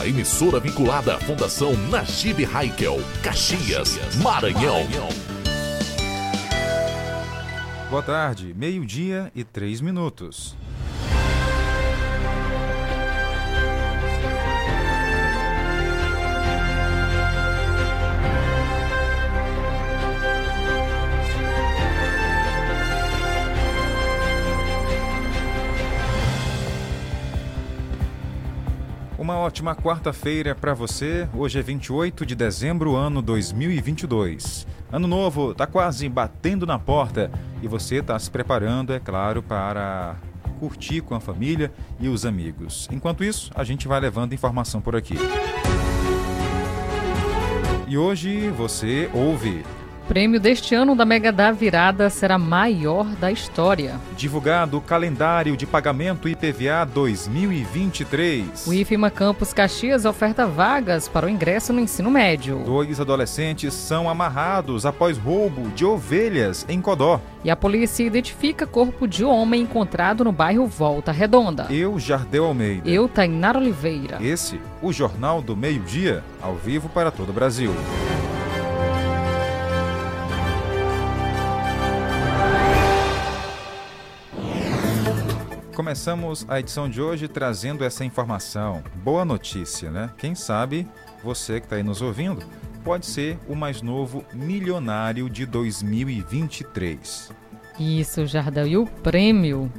A emissora vinculada à Fundação Najib Haikel, Caxias, Maranhão. Boa tarde, meio-dia e três minutos. Ótima quarta-feira para você. Hoje é 28 de dezembro, ano 2022. Ano novo está quase batendo na porta e você está se preparando, é claro, para curtir com a família e os amigos. Enquanto isso, a gente vai levando informação por aqui. E hoje você ouve prêmio deste ano da Mega da Virada será maior da história. Divulgado o calendário de pagamento IPVA 2023. O IFMA Campus Caxias oferta vagas para o ingresso no ensino médio. Dois adolescentes são amarrados após roubo de ovelhas em Codó. E a polícia identifica corpo de homem encontrado no bairro Volta Redonda. Eu, Jardel Almeida. Eu, Tainara Oliveira. Esse, o Jornal do Meio-Dia, ao vivo para todo o Brasil. Começamos a edição de hoje trazendo essa informação. Boa notícia, né? Quem sabe você que está aí nos ouvindo pode ser o mais novo milionário de 2023. Isso, Jardel. E o prêmio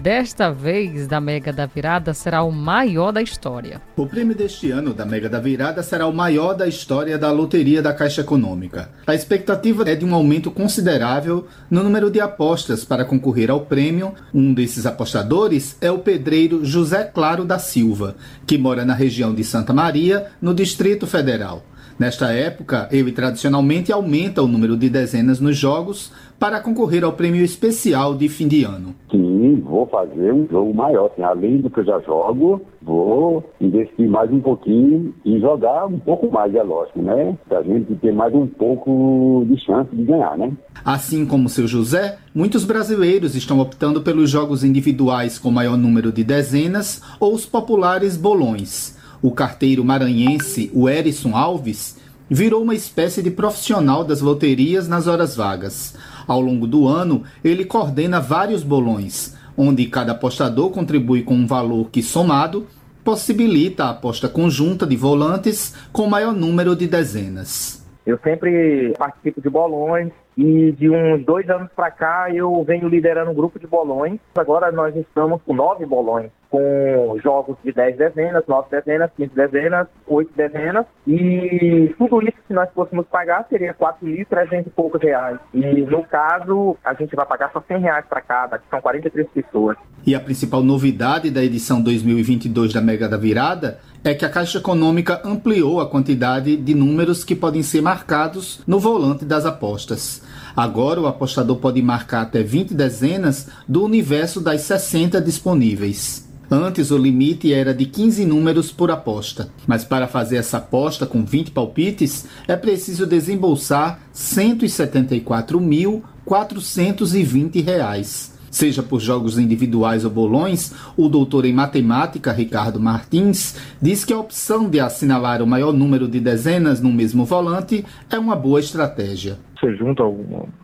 desta vez da Mega da Virada será o maior da história. O prêmio deste ano da Mega da Virada será o maior da história da loteria da Caixa Econômica. A expectativa é de um aumento considerável no número de apostas para concorrer ao prêmio. Um desses apostadores é o pedreiro José Claro da Silva, que mora na região de Santa Maria, no Distrito Federal. Nesta época, ele tradicionalmente aumenta o número de dezenas nos jogos para concorrer ao prêmio especial de fim de ano. Sim, vou fazer um jogo maior. Assim, além do que eu já jogo, vou investir mais um pouquinho e jogar um pouco mais, é lógico, né? Para a gente ter mais um pouco de chance de ganhar, né? Assim como seu José, muitos brasileiros estão optando pelos jogos individuais com maior número de dezenas ou os populares bolões. O carteiro maranhense, o Erison Alves, virou uma espécie de profissional das loterias nas horas vagas. Ao longo do ano, ele coordena vários bolões, onde cada apostador contribui com um valor que, somado, possibilita a aposta conjunta de volantes com maior número de dezenas. Eu sempre participo de bolões e de uns dois anos para cá eu venho liderando um grupo de bolões. Agora nós estamos com nove bolões com jogos de 10 dezenas, 9 dezenas, 15 dezenas, 8 dezenas. E tudo isso, se nós fôssemos pagar, seria 4.300 e poucos reais. E no caso, a gente vai pagar só 100 reais para cada, que são 43 pessoas. E a principal novidade da edição 2022 da Mega da Virada é que a Caixa Econômica ampliou a quantidade de números que podem ser marcados no volante das apostas. Agora o apostador pode marcar até 20 dezenas do universo das 60 disponíveis. Antes, o limite era de 15 números por aposta, mas para fazer essa aposta com 20 palpites é preciso desembolsar R$ 174.420. Seja por jogos individuais ou bolões, o doutor em matemática Ricardo Martins diz que a opção de assinalar o maior número de dezenas no mesmo volante é uma boa estratégia. Você junta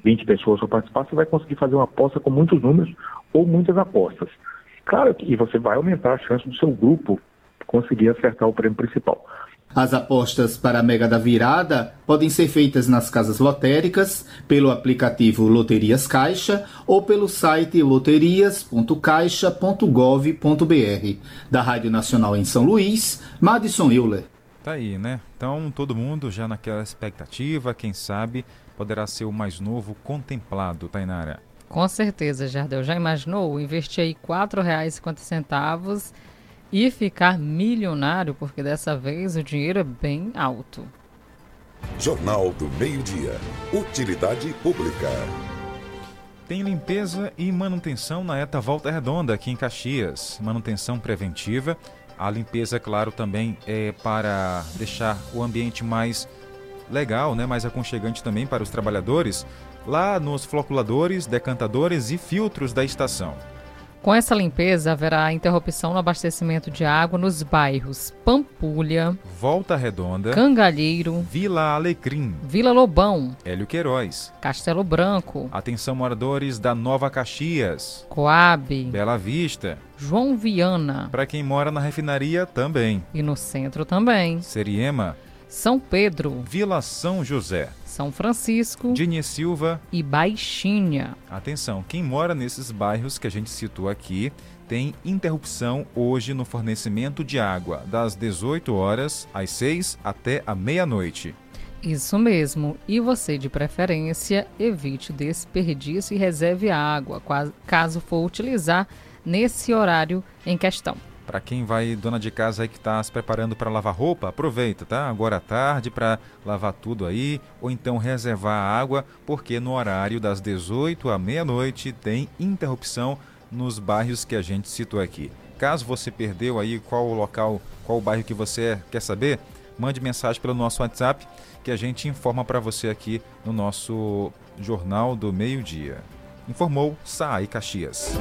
20 pessoas para participar, você vai conseguir fazer uma aposta com muitos números ou muitas apostas. Claro que você vai aumentar a chance do seu grupo conseguir acertar o prêmio principal. As apostas para a Mega da Virada podem ser feitas nas casas lotéricas, pelo aplicativo Loterias Caixa ou pelo site loterias.caixa.gov.br. Da Rádio Nacional em São Luís, Madison Euler. Tá aí, né? Então, todo mundo já naquela expectativa, quem sabe poderá ser o mais novo contemplado, Tainara. Com certeza, Jardel. Já imaginou investir aí R$ 4,50 e ficar milionário? Porque dessa vez o dinheiro é bem alto. Jornal do Meio-Dia. Utilidade Pública. Tem limpeza e manutenção na ETA Volta Redonda, aqui em Caxias. Manutenção preventiva. A limpeza, claro, também é para deixar o ambiente mais legal, né, mais aconchegante também para os trabalhadores lá nos floculadores, decantadores e filtros da estação. Com essa limpeza, haverá interrupção no abastecimento de água nos bairros Pampulha, Volta Redonda, Cangalheiro, Vila Alecrim, Vila Lobão, Hélio Queiroz. Castelo Branco, Atenção moradores da Nova Caxias, Coab, Bela Vista. João Viana Para quem mora na refinaria também. e no centro também. Seriema, São Pedro, Vila São José, São Francisco Diniz Silva. e Baixinha. Atenção, quem mora nesses bairros que a gente citou aqui tem interrupção hoje no fornecimento de água, das 18 horas às 6 até a meia-noite. Isso mesmo. E você, de preferência, evite desperdício e reserve água, qua- caso for utilizar nesse horário em questão. Para quem vai, dona de casa aí que está se preparando para lavar roupa, aproveita, tá? Agora à tarde para lavar tudo aí, ou então reservar a água, porque no horário das 18 à meia-noite tem interrupção nos bairros que a gente citou aqui. Caso você perdeu aí qual o local, qual o bairro que você quer saber, mande mensagem pelo nosso WhatsApp que a gente informa para você aqui no nosso Jornal do Meio-Dia. Informou Saai Caxias.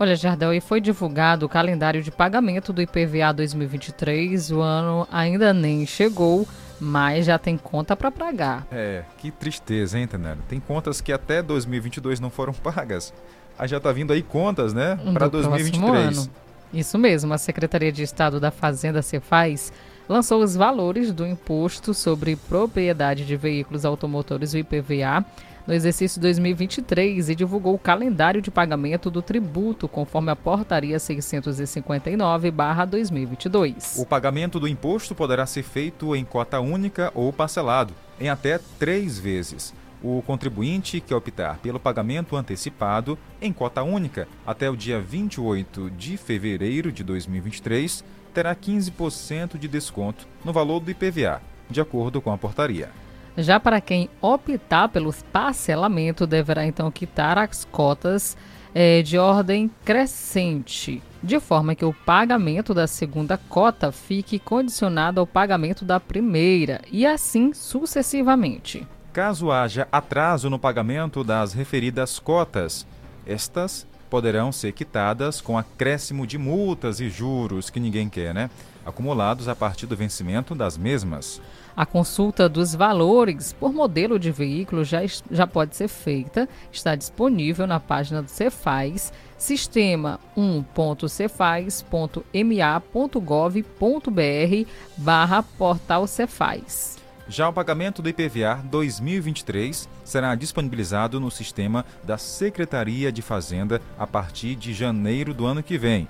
Olha, Jardel, e foi divulgado o calendário de pagamento do IPVA 2023. O ano ainda nem chegou, mas já tem conta para pagar. É, que tristeza, hein, Tenero? Tem contas que até 2022 não foram pagas. Aí já tá vindo aí contas, né? Para do próximo 2023. ano. Isso mesmo, a Secretaria de Estado da Fazenda Cefaz lançou os valores do imposto sobre propriedade de veículos automotores, o IPVA, no exercício 2023 e divulgou o calendário de pagamento do tributo conforme a portaria 659/2022. O pagamento do imposto poderá ser feito em cota única ou parcelado, em até três vezes. O contribuinte que optar pelo pagamento antecipado em cota única até o dia 28 de fevereiro de 2023 terá 15% de desconto no valor do IPVA, de acordo com a portaria. Já para quem optar pelo parcelamento, deverá então quitar as cotas eh, de ordem crescente, de forma que o pagamento da segunda cota fique condicionado ao pagamento da primeira, e assim sucessivamente. Caso haja atraso no pagamento das referidas cotas, estas poderão ser quitadas com acréscimo de multas e juros que ninguém quer, né? Acumulados a partir do vencimento das mesmas. A consulta dos valores por modelo de veículo já, já pode ser feita, está disponível na página do Cefaz, sistema 1.cefaz.ma.gov.br barra portal Cefaz. Já o pagamento do IPVA 2023 será disponibilizado no sistema da Secretaria de Fazenda a partir de janeiro do ano que vem.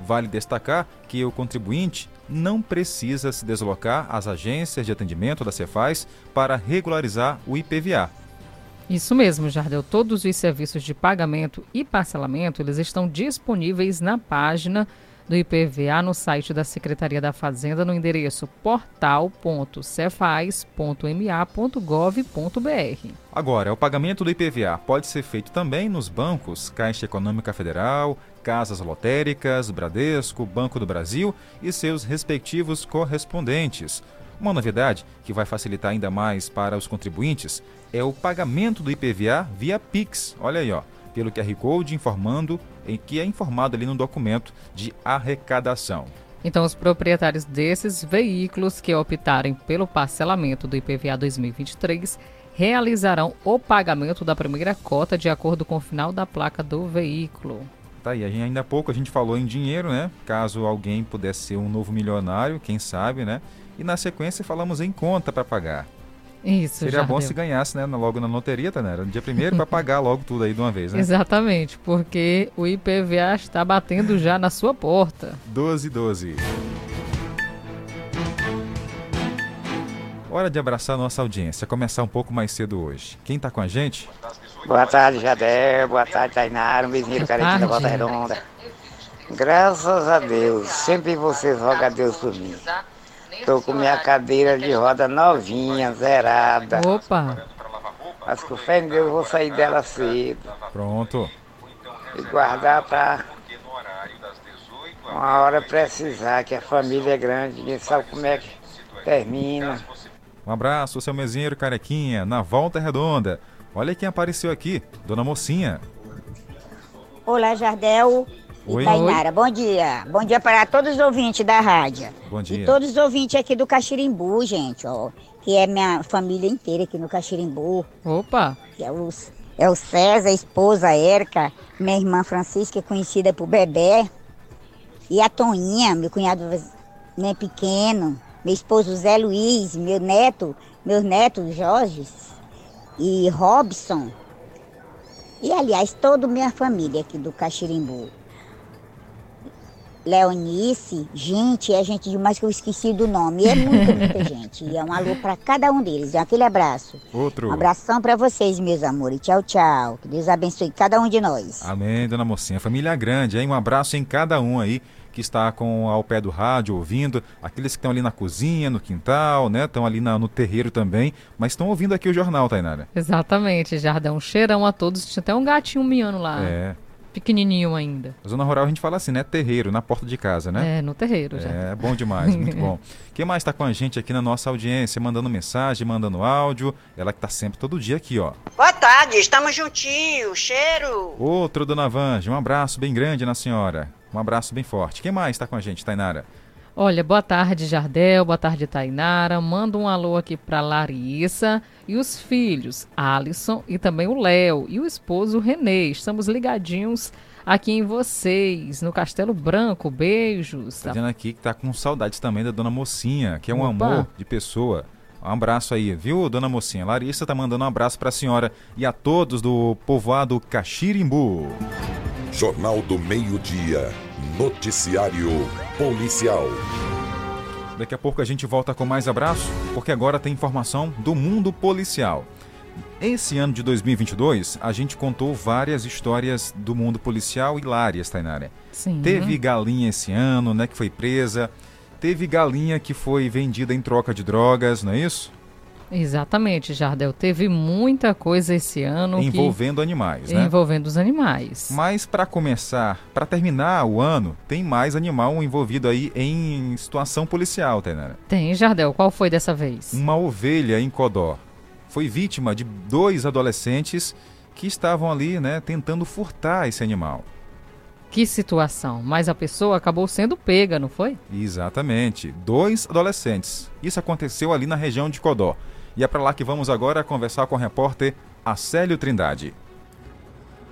Vale destacar que o contribuinte não precisa se deslocar às agências de atendimento da Cefaz para regularizar o IPVA. Isso mesmo, Jardel. Todos os serviços de pagamento e parcelamento eles estão disponíveis na página do IPVA no site da Secretaria da Fazenda no endereço portal.cefaz.ma.gov.br. Agora, o pagamento do IPVA pode ser feito também nos bancos Caixa Econômica Federal, Casas Lotéricas, Bradesco, Banco do Brasil e seus respectivos correspondentes. Uma novidade que vai facilitar ainda mais para os contribuintes é o pagamento do IPVA via Pix. Olha aí, ó, pelo QR Code informando em que é informado ali no documento de arrecadação. Então, os proprietários desses veículos que optarem pelo parcelamento do IPVA 2023 realizarão o pagamento da primeira cota de acordo com o final da placa do veículo. Tá aí, ainda há pouco a gente falou em dinheiro, né? Caso alguém pudesse ser um novo milionário, quem sabe, né? E na sequência falamos em conta para pagar. Isso, Seria bom se ganhasse, né? Logo na loteria, tá, né? No dia primeiro para pagar logo tudo aí de uma vez, né? Exatamente, porque o IPVA está batendo já na sua porta. 12 12. Hora de abraçar nossa audiência, começar um pouco mais cedo hoje. Quem tá com a gente? Boa tarde, Jadel. Boa tarde, Tainara. Um vizinho Boa carente da. Volta Redonda. Graças a Deus, sempre vocês rogam a Deus por mim. Tô com minha cadeira de roda novinha, zerada. Opa, Mas com fé em Deus eu vou sair dela cedo Pronto. e guardar pra uma hora precisar, que a família é grande, ninguém sabe como é que termina. Um abraço, seu mesinheiro carequinha, na Volta Redonda. Olha quem apareceu aqui, Dona Mocinha. Olá, Jardel Oi. e Tainara. Bom dia. Bom dia para todos os ouvintes da rádio. Bom dia. E todos os ouvintes aqui do Caxirimbu, gente, ó. Que é minha família inteira aqui no Caxirimbu. Opa! Que é o, é o César, a esposa a Érica, minha irmã Francisca, conhecida por Bebé. E a Toninha, meu cunhado né, pequeno. Meu esposo Zé Luiz, meu neto, meus netos Jorge e Robson. E, aliás, toda minha família aqui do Caxirimbu. Leonice, gente, é gente demais que eu esqueci do nome. É muita, muita gente. E é um alô para cada um deles. É aquele abraço. Outro. Um abração para vocês, meus amores. Tchau, tchau. Que Deus abençoe cada um de nós. Amém, Dona Mocinha. Família grande, hein? Um abraço em cada um aí que está com ao pé do rádio ouvindo, aqueles que estão ali na cozinha, no quintal, né? Estão ali na, no terreiro também, mas estão ouvindo aqui o jornal, Tainara. Exatamente, Jardel. Um cheirão a todos. Tinha até um gatinho miando lá. É. Pequenininho ainda. Na zona rural a gente fala assim, né? Terreiro, na porta de casa, né? É, no terreiro já. É, bom demais, muito bom. Quem mais está com a gente aqui na nossa audiência, mandando mensagem, mandando áudio? Ela que está sempre todo dia aqui, ó. Boa tarde, estamos juntinhos, cheiro. Outro, Dona Vange, um abraço bem grande na senhora. Um abraço bem forte. Quem mais está com a gente, Tainara? Olha, boa tarde, Jardel, boa tarde, Tainara. Manda um alô aqui para Larissa e os filhos, Alisson e também o Léo e o esposo Renê. Estamos ligadinhos aqui em vocês, no Castelo Branco. Beijos. Tá dizendo aqui que tá com saudades também da Dona Mocinha, que é um Opa. amor de pessoa. Um abraço aí, viu, Dona Mocinha? Larissa tá mandando um abraço para a senhora e a todos do povoado Caxirimbu. Jornal do Meio-Dia. Noticiário Policial. Daqui a pouco a gente volta com mais abraço, porque agora tem informação do mundo policial. Esse ano de 2022, a gente contou várias histórias do mundo policial hilárias, Tainara. Sim. Teve galinha esse ano, né, que foi presa. Teve galinha que foi vendida em troca de drogas, não é isso? Exatamente, Jardel. Teve muita coisa esse ano. que- Envolvendo animais, né? Envolvendo os animais. Mas para começar, para terminar o ano, tem mais animal envolvido aí em situação policial, Tainara. Tem, Jardel. Qual foi dessa vez? Uma ovelha em Codó foi vítima de dois adolescentes que estavam ali, né, tentando furtar esse animal. Que situação. Mas a pessoa acabou sendo pega, não foi? Exatamente, dois adolescentes. Isso aconteceu ali na região de Codó. E é para lá que vamos agora conversar com o repórter Acélio Trindade.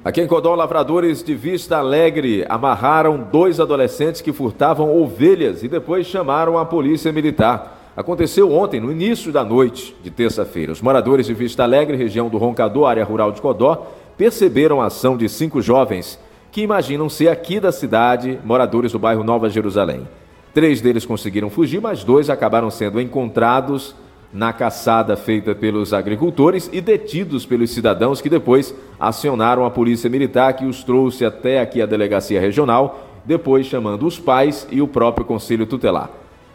Aqui em Codó, lavradores de Vista Alegre amarraram dois adolescentes que furtavam ovelhas e depois chamaram a polícia militar. Aconteceu ontem, no início da noite de terça-feira. Os moradores de Vista Alegre, região do Roncador, área rural de Codó, perceberam a ação de cinco jovens que imaginam ser aqui da cidade, moradores do bairro Nova Jerusalém. Três deles conseguiram fugir, mas dois acabaram sendo encontrados na caçada feita pelos agricultores e detidos pelos cidadãos que depois acionaram a polícia militar que os trouxe até aqui a delegacia regional, depois chamando os pais e o próprio conselho tutelar.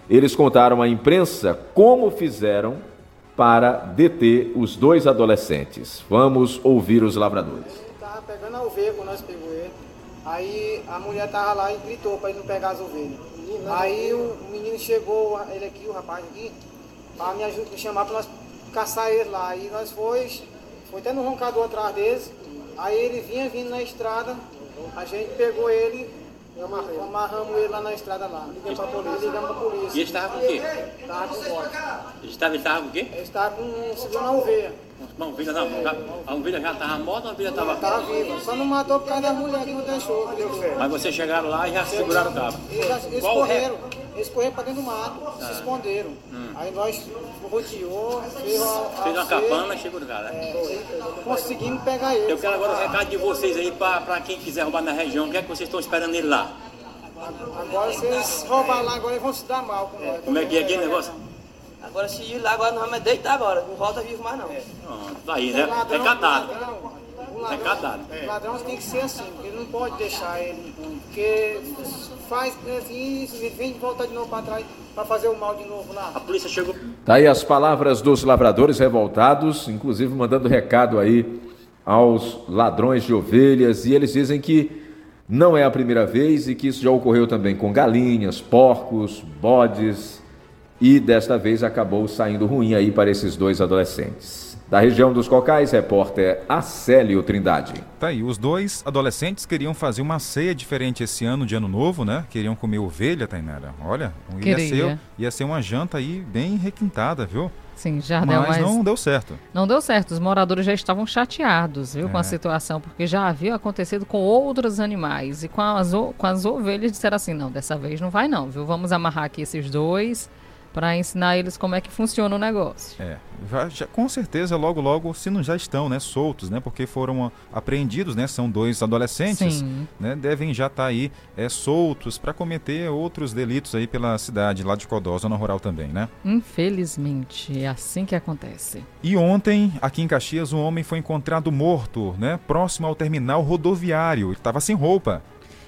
Eles contaram à imprensa como fizeram para deter os dois adolescentes. Vamos ouvir os lavradores. Tava pegando a ovelha quando nós pegou ele. Aí a mulher tava lá e gritou pra ele não pegar as ovelhas. Aí o menino chegou, ele aqui, o rapaz aqui, pra me, ajudar, me chamar pra nós caçar ele lá. Aí nós foi, foi até no roncador atrás deles. Aí ele vinha vindo na estrada, a gente pegou ele, amarramos ele lá na estrada lá. Ligamos pra polícia, ligamos pra polícia. E ele estava com o quê? Tava com morte. Ele estava, ele estava com o quê? Ele estava com, segurando a ovelha. Uma ovelha não, a ovelha já estava morta ou a ovelha estava... Tava viva, só não matou por causa da mulher que não deixou, que deu fé. Mas vocês chegaram lá e já seguraram o cabo. Eles, já- eles correram, eles correram pra dentro do mato, se esconderam. Aí nós rodeou, fez uma, Hum. Fez uma capana e chegou no cara. né? conseguimos pegar ele. Eu quero agora o recado de vocês aí para quem quiser roubar na região. O que é que vocês estão esperando ele lá? Agora eles roubar lá, agora eles vão se dar mal com nós. Como é que é aquele negócio? Agora se ir lá, agora não vamos deitar agora, não volta vivo mais não. Pronto, tá aí, né? Ladrão, É catado. ladrão, o ladrão, Recadado. O ladrão tem que ser assim, porque ele não pode deixar ele, porque faz assim, ele vem voltar de novo para trás para fazer o mal de novo lá. A polícia chegou. Tá aí as palavras dos lavradores revoltados, inclusive mandando recado aí aos ladrões de ovelhas, e eles dizem que não é a primeira vez e que isso já ocorreu também com galinhas, porcos, bodes, e desta vez acabou saindo ruim aí para esses dois adolescentes. Da região dos Cocais, repórter Acélio Trindade. Tá aí, os dois adolescentes queriam fazer uma ceia diferente esse ano de ano novo, né? Queriam comer ovelha, Tainara. Olha, ia ser, ia ser uma janta aí bem requintada, viu? Sim, Jardel, mas, mas não deu certo. Não deu certo. Os moradores já estavam chateados, viu, com É. a situação, porque já havia acontecido com outros animais. E com as, com as ovelhas disseram assim: não, dessa vez não vai, não, viu? Vamos amarrar aqui esses dois para ensinar eles como é que funciona o negócio. É, já, já- com certeza logo logo, se não já estão, né, soltos, né, porque foram ah, apreendidos, né, são dois adolescentes, Sim. né, devem já estar aí é, soltos para cometer outros delitos aí pela cidade lá de Codó, zona rural também, né? Infelizmente, é assim que acontece. E ontem, aqui em Caxias, um homem foi encontrado morto, né, próximo ao terminal rodoviário, ele estava sem roupa.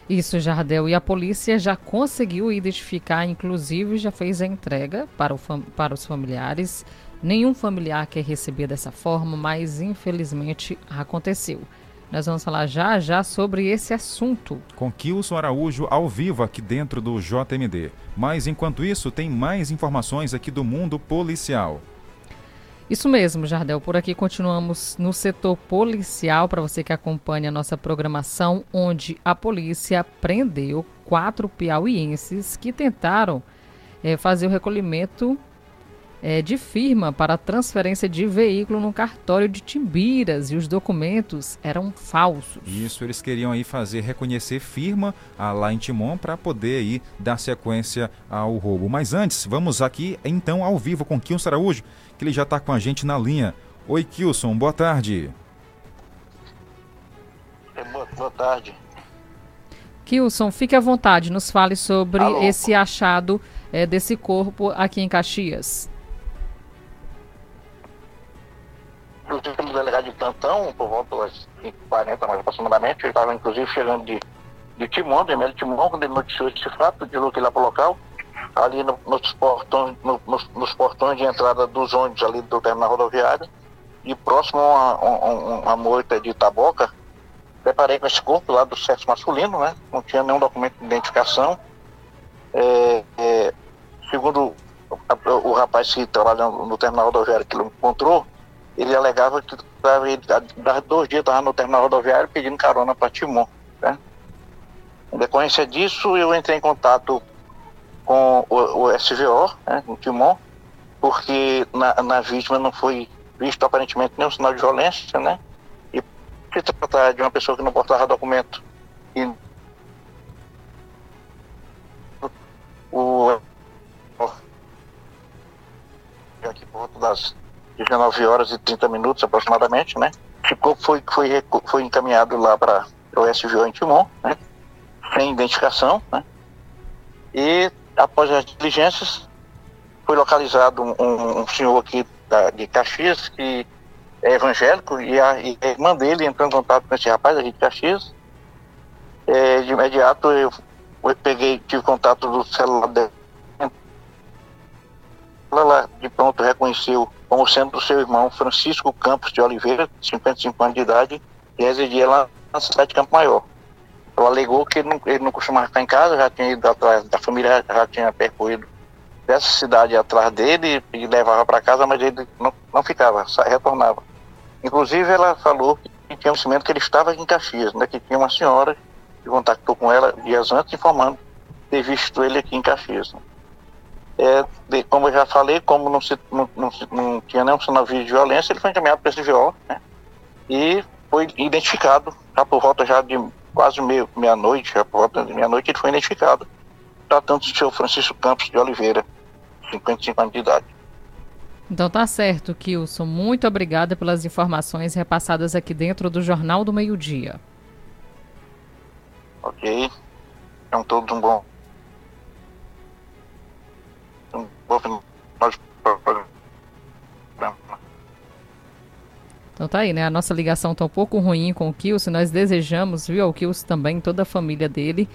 Isso, Jardel. E a polícia já conseguiu identificar, inclusive já fez a entrega para, fam- para os familiares. Nenhum familiar quer receber dessa forma, mas infelizmente aconteceu. Nós vamos falar já já sobre esse assunto. Com Kilson Araújo ao vivo aqui dentro do JMD. Mas enquanto isso, tem mais informações aqui do mundo policial. Isso mesmo, Jardel. Por aqui continuamos no setor policial, para você que acompanha a nossa programação, onde a polícia prendeu quatro piauienses que tentaram eh, fazer o recolhimento eh, de firma para transferência de veículo no cartório de Timbiras e os documentos eram falsos. Isso, eles queriam aí fazer reconhecer firma ah, lá em Timon para poder aí dar sequência ao roubo. Mas antes, vamos aqui então ao vivo com Kilson Araújo, que ele já está com a gente na linha. Oi, Kilson, boa tarde. Boa, boa tarde. Kilson, fique à vontade, nos fale sobre Alô. esse achado eh, desse corpo aqui em Caxias. Inclusive, temos delegado de plantão, por volta das 5h40 mais aproximadamente. Ele estava, inclusive, chegando de, de Timon, de Emílio Timon, quando ele noticiou esse fato, deslocou lá para o local. Ali no- nos, portões, no- nos, nos portões de entrada dos ônibus ali do terminal rodoviário. E próximo a, a, a uma moita de Taboca, preparei com esse corpo lá do sexo masculino, né? Não tinha nenhum documento de identificação. É, é, segundo a- o rapaz que trabalha no terminal rodoviário que ele encontrou, ele alegava que tava, ele, há dois dias estava no terminal rodoviário pedindo carona para Timon. Né? Em decorrência disso, eu entrei em contato com o, o SVO, né, o Timon, porque na, na vítima não foi visto aparentemente nenhum sinal de violência, né? E se tratar de uma pessoa que não portava documento e o aqui por volta das 19 horas e 30 minutos aproximadamente, né? Ficou, foi, foi, foi encaminhado lá para o SVO em Timon, né? Sem identificação, né? E após as diligências, foi localizado um, um- senhor aqui da- de Caxias que é evangélico e a, e a irmã dele entrou em contato com esse rapaz aqui de Caxias. É, de imediato eu, eu peguei, tive contato do celular dele. Ela de pronto reconheceu como sendo o seu irmão Francisco Campos de Oliveira, 55 anos de idade, e residia lá na cidade de Campo Maior. Ela alegou que ele não, ele não costumava ficar em casa, já tinha ido atrás da família, já tinha percorrido dessa cidade atrás dele e levava para casa, mas ele não, não ficava, retornava. Inclusive, ela falou que tinha conhecimento que ele estava em Caxias, né, que tinha uma senhora que contactou com ela dias antes, informando ter visto ele aqui em Caxias. né. É, de- como eu já falei, como não, se, não, não, não tinha nenhum sinal de violência, ele foi encaminhado para esse VO, né, e foi identificado, já por volta já de quase meio- meia-noite, já por volta de meia-noite, ele foi identificado, tratando-se do seu Francisco Campos de Oliveira, 55 anos de idade. Então tá certo, Kilson. Muito obrigada pelas informações repassadas aqui dentro do Jornal do Meio-Dia. Ok? Então, todos um bom. Bom final de programa. Então tá aí, né? A nossa ligação tá um pouco ruim com o Kilson. Nós desejamos, viu, ao Kilson também, toda a família dele,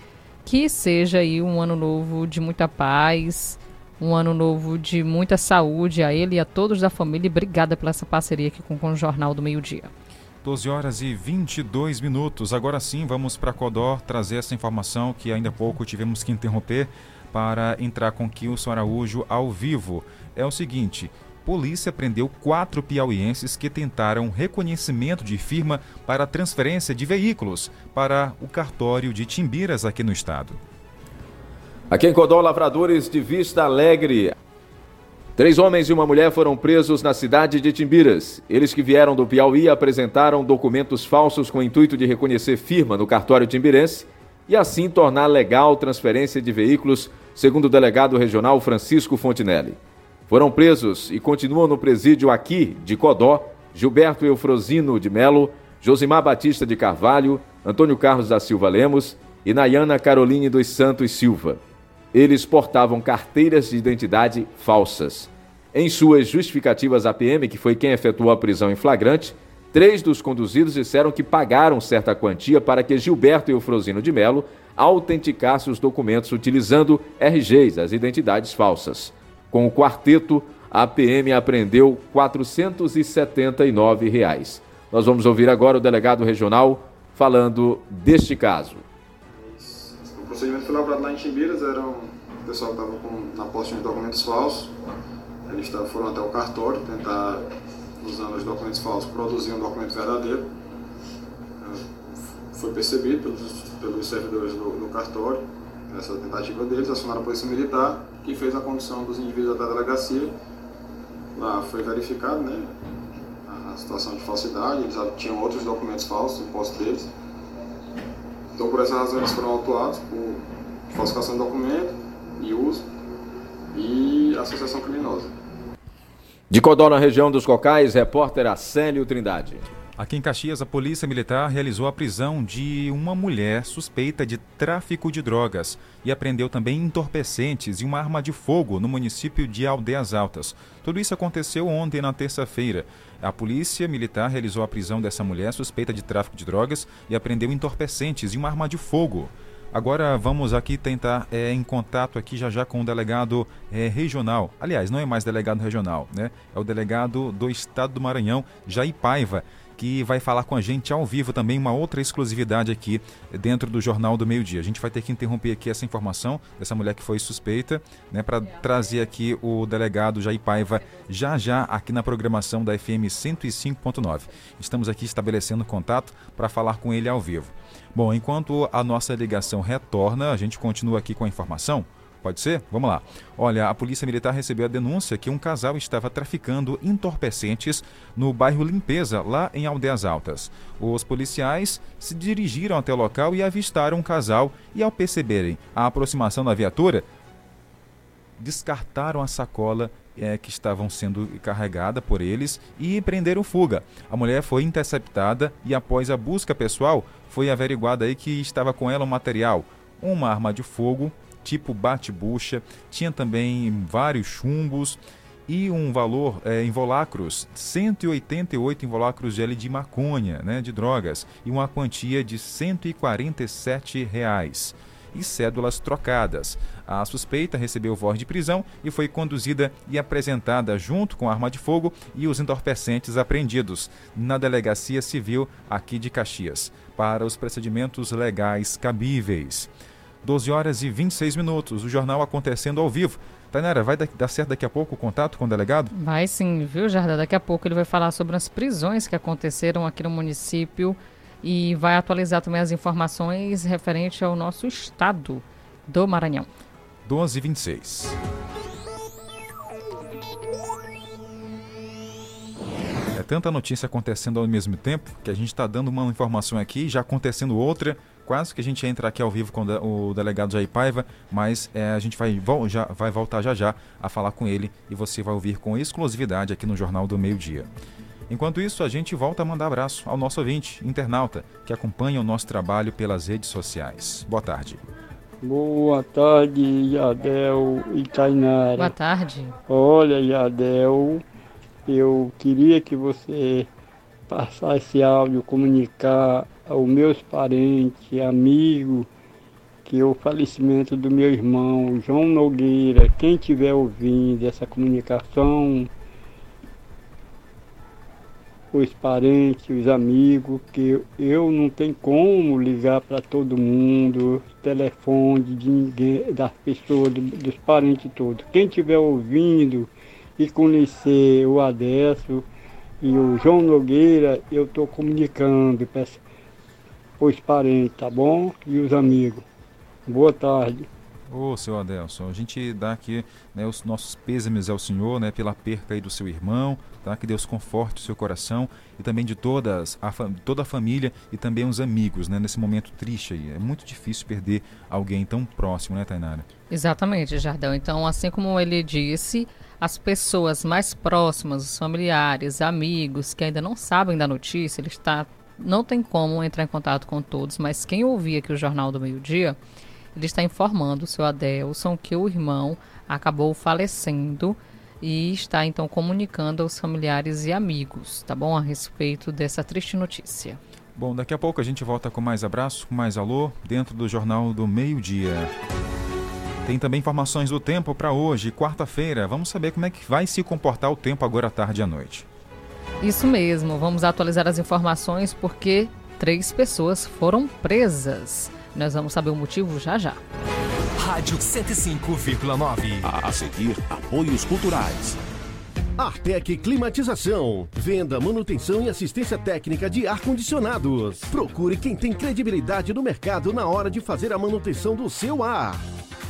que seja aí um ano novo de muita paz, um ano novo de muita saúde a ele e a todos da família. E obrigada pela essa parceria aqui com, com o Jornal do Meio-Dia. 12 horas e 22 minutos. Agora sim, vamos para Codó trazer essa informação que ainda há pouco tivemos que interromper para entrar com Kilson Araújo ao vivo. É o seguinte: polícia prendeu quatro piauienses que tentaram reconhecimento de firma para transferência de veículos para o cartório de Timbiras aqui no estado. Aqui em Codó, lavradores de Vista Alegre. Três homens e uma mulher foram presos na cidade de Timbiras. Eles que vieram do Piauí apresentaram documentos falsos com o intuito de reconhecer firma no cartório timbirense e assim tornar legal transferência de veículos, segundo o delegado regional Francisco Fontinelli. Foram presos e continuam no presídio aqui de Codó Gilberto Eufrosino de Melo, Josimar Batista de Carvalho, Antônio Carlos da Silva Lemos e Nayana Caroline dos Santos Silva. Eles portavam carteiras de identidade falsas. Em suas justificativas à PM, que foi quem efetuou a prisão em flagrante, três dos conduzidos disseram que pagaram certa quantia para que Gilberto Eufrosino de Melo autenticasse os documentos utilizando RGs, as identidades falsas. Com o quarteto, a PM apreendeu 479 reais. Nós vamos ouvir agora o delegado regional falando deste caso. O procedimento foi lavrado lá em Timbiras, era um o pessoal estava na posse de documentos falsos. Eles foram até o cartório tentar, usando os documentos falsos, produzir um documento verdadeiro. Foi percebido pelos, pelos servidores do, do cartório essa tentativa deles, acionaram a Polícia Militar, que fez a condução dos indivíduos até a delegacia. Lá foi verificado né, a situação de falsidade, eles tinham outros documentos falsos em posse deles. Então, por essa razão, eles foram autuados por falsificação de documento e uso e associação criminosa. De Codó, na região dos Cocais, repórter Acélio Trindade. Aqui em Caxias, a Polícia Militar realizou a prisão de uma mulher suspeita de tráfico de drogas e apreendeu também entorpecentes e uma arma de fogo no município de Aldeias Altas. Tudo isso aconteceu ontem, na terça-feira. A Polícia Militar realizou a prisão dessa mulher suspeita de tráfico de drogas e apreendeu entorpecentes e uma arma de fogo. Agora vamos aqui tentar é, em contato aqui já já com o delegado é, regional. Aliás, não é mais delegado regional, né? É o delegado do Estado do Maranhão, Jair Paiva que vai falar com a gente ao vivo também, uma outra exclusividade aqui dentro do Jornal do Meio Dia. A gente vai ter que interromper aqui essa informação dessa mulher que foi suspeita, né, para trazer aqui o delegado Jair Paiva já já aqui na programação da FM 105.9. Estamos aqui estabelecendo contato para falar com ele ao vivo. Bom, enquanto a nossa ligação retorna, a gente continua aqui com a informação. Pode ser? Vamos lá. Olha, a Polícia Militar recebeu a denúncia que um casal estava traficando entorpecentes no bairro Limpeza, lá em Aldeias Altas. Os policiais se dirigiram até o local e avistaram o casal e, ao perceberem a aproximação da viatura, descartaram a sacola é, que estavam sendo carregada por eles e prenderam fuga. A mulher foi interceptada e após a busca pessoal foi averiguada aí que estava com ela um material, uma arma de fogo, tipo bate-bucha, tinha também vários chumbos e um valor é, em volacros, 188 involacros de de maconha, né, de drogas, e uma quantia de 147 reais e cédulas trocadas. A suspeita recebeu voz de prisão e foi conduzida e apresentada junto com arma de fogo e os entorpecentes apreendidos na Delegacia Civil aqui de Caxias, para os procedimentos legais cabíveis. 12 horas e 26 minutos. O jornal acontecendo ao vivo. Tainara, vai dar certo daqui a pouco o contato com o delegado? Vai sim, viu, Jarda? Daqui a pouco ele vai falar sobre as prisões que aconteceram aqui no município e vai atualizar também as informações referente ao nosso estado do Maranhão. 12 e 26. É tanta notícia acontecendo ao mesmo tempo que a gente está dando uma informação aqui, já acontecendo outra quase que a gente entra aqui ao vivo com o delegado Jair Paiva, mas é, a gente vai, já, vai voltar já já a falar com ele e você vai ouvir com exclusividade aqui no Jornal do Meio Dia. Enquanto isso, a gente volta a mandar abraço ao nosso ouvinte, internauta, que acompanha o nosso trabalho pelas redes sociais. Boa tarde. Boa tarde, Yadel e Tainara. Boa tarde. Olha, Yadel, eu queria que você passasse esse áudio, comunicar aos meus parentes, amigos, que o falecimento do meu irmão João Nogueira, quem estiver ouvindo essa comunicação, os parentes, os amigos, que eu não tenho como ligar para todo mundo, telefone de ninguém, das pessoas, dos parentes todos. Quem estiver ouvindo, e conhecer o Adesso e o João Nogueira, eu estou comunicando para os parentes, tá bom? E os amigos. Boa tarde. Ô, seu Adelson, a gente dá aqui né, os nossos pêsames ao senhor, né, pela perca aí do seu irmão, tá? Que Deus conforte o seu coração e também de todas a toda a família e também os amigos, né, nesse momento triste aí. É muito difícil perder alguém tão próximo, né, Tainara? Exatamente, Jardão. Então, assim como ele disse, as pessoas mais próximas, os familiares, amigos que ainda não sabem da notícia, ele está não tem como entrar em contato com todos, mas quem ouvir aqui o Jornal do Meio-Dia, ele está informando o seu Adelson que o irmão acabou falecendo e está então comunicando aos familiares e amigos, tá bom? A respeito dessa triste notícia. Bom, daqui a pouco a gente volta com mais abraço, com mais alô, dentro do Jornal do Meio-Dia. Tem também informações do tempo para hoje, quarta-feira. Vamos saber como é que vai se comportar o tempo agora à tarde e à noite. Isso mesmo, vamos atualizar as informações porque três pessoas foram presas. Nós vamos saber o motivo já já. Rádio 105,9. A seguir, apoios culturais. Artec Climatização. Venda, manutenção e assistência técnica de ar-condicionados. Procure quem tem credibilidade no mercado na hora de fazer a manutenção do seu ar.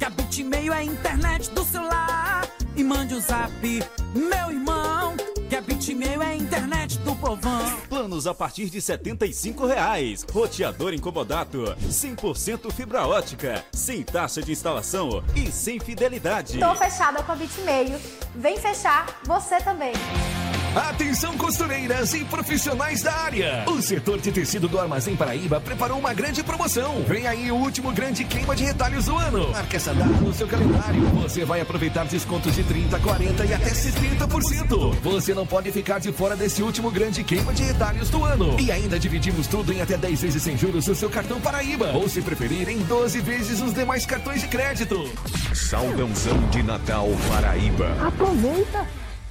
Que a Bitmail é a internet do celular. E mande o um zap, meu irmão. Que a Bitmail é a internet do povão. Planos a partir de 75 reais. Roteador incomodato. 100% fibra ótica. Sem taxa de instalação e sem fidelidade. Tô fechada com a Bitmail. Vem fechar você também. Atenção costureiras e profissionais da área. O setor de tecido do Armazém Paraíba preparou uma grande promoção. Vem aí o último grande queima de retalhos do ano. Marque essa data no seu calendário. Você vai aproveitar descontos de 30, 40 e até 70%. Você não pode ficar de fora desse último grande queima de retalhos do ano. E ainda dividimos tudo em até 10 vezes sem juros no seu cartão Paraíba. Ou se preferir, em 12 vezes nos demais cartões de crédito. Saldãozão de Natal Paraíba. Aproveita!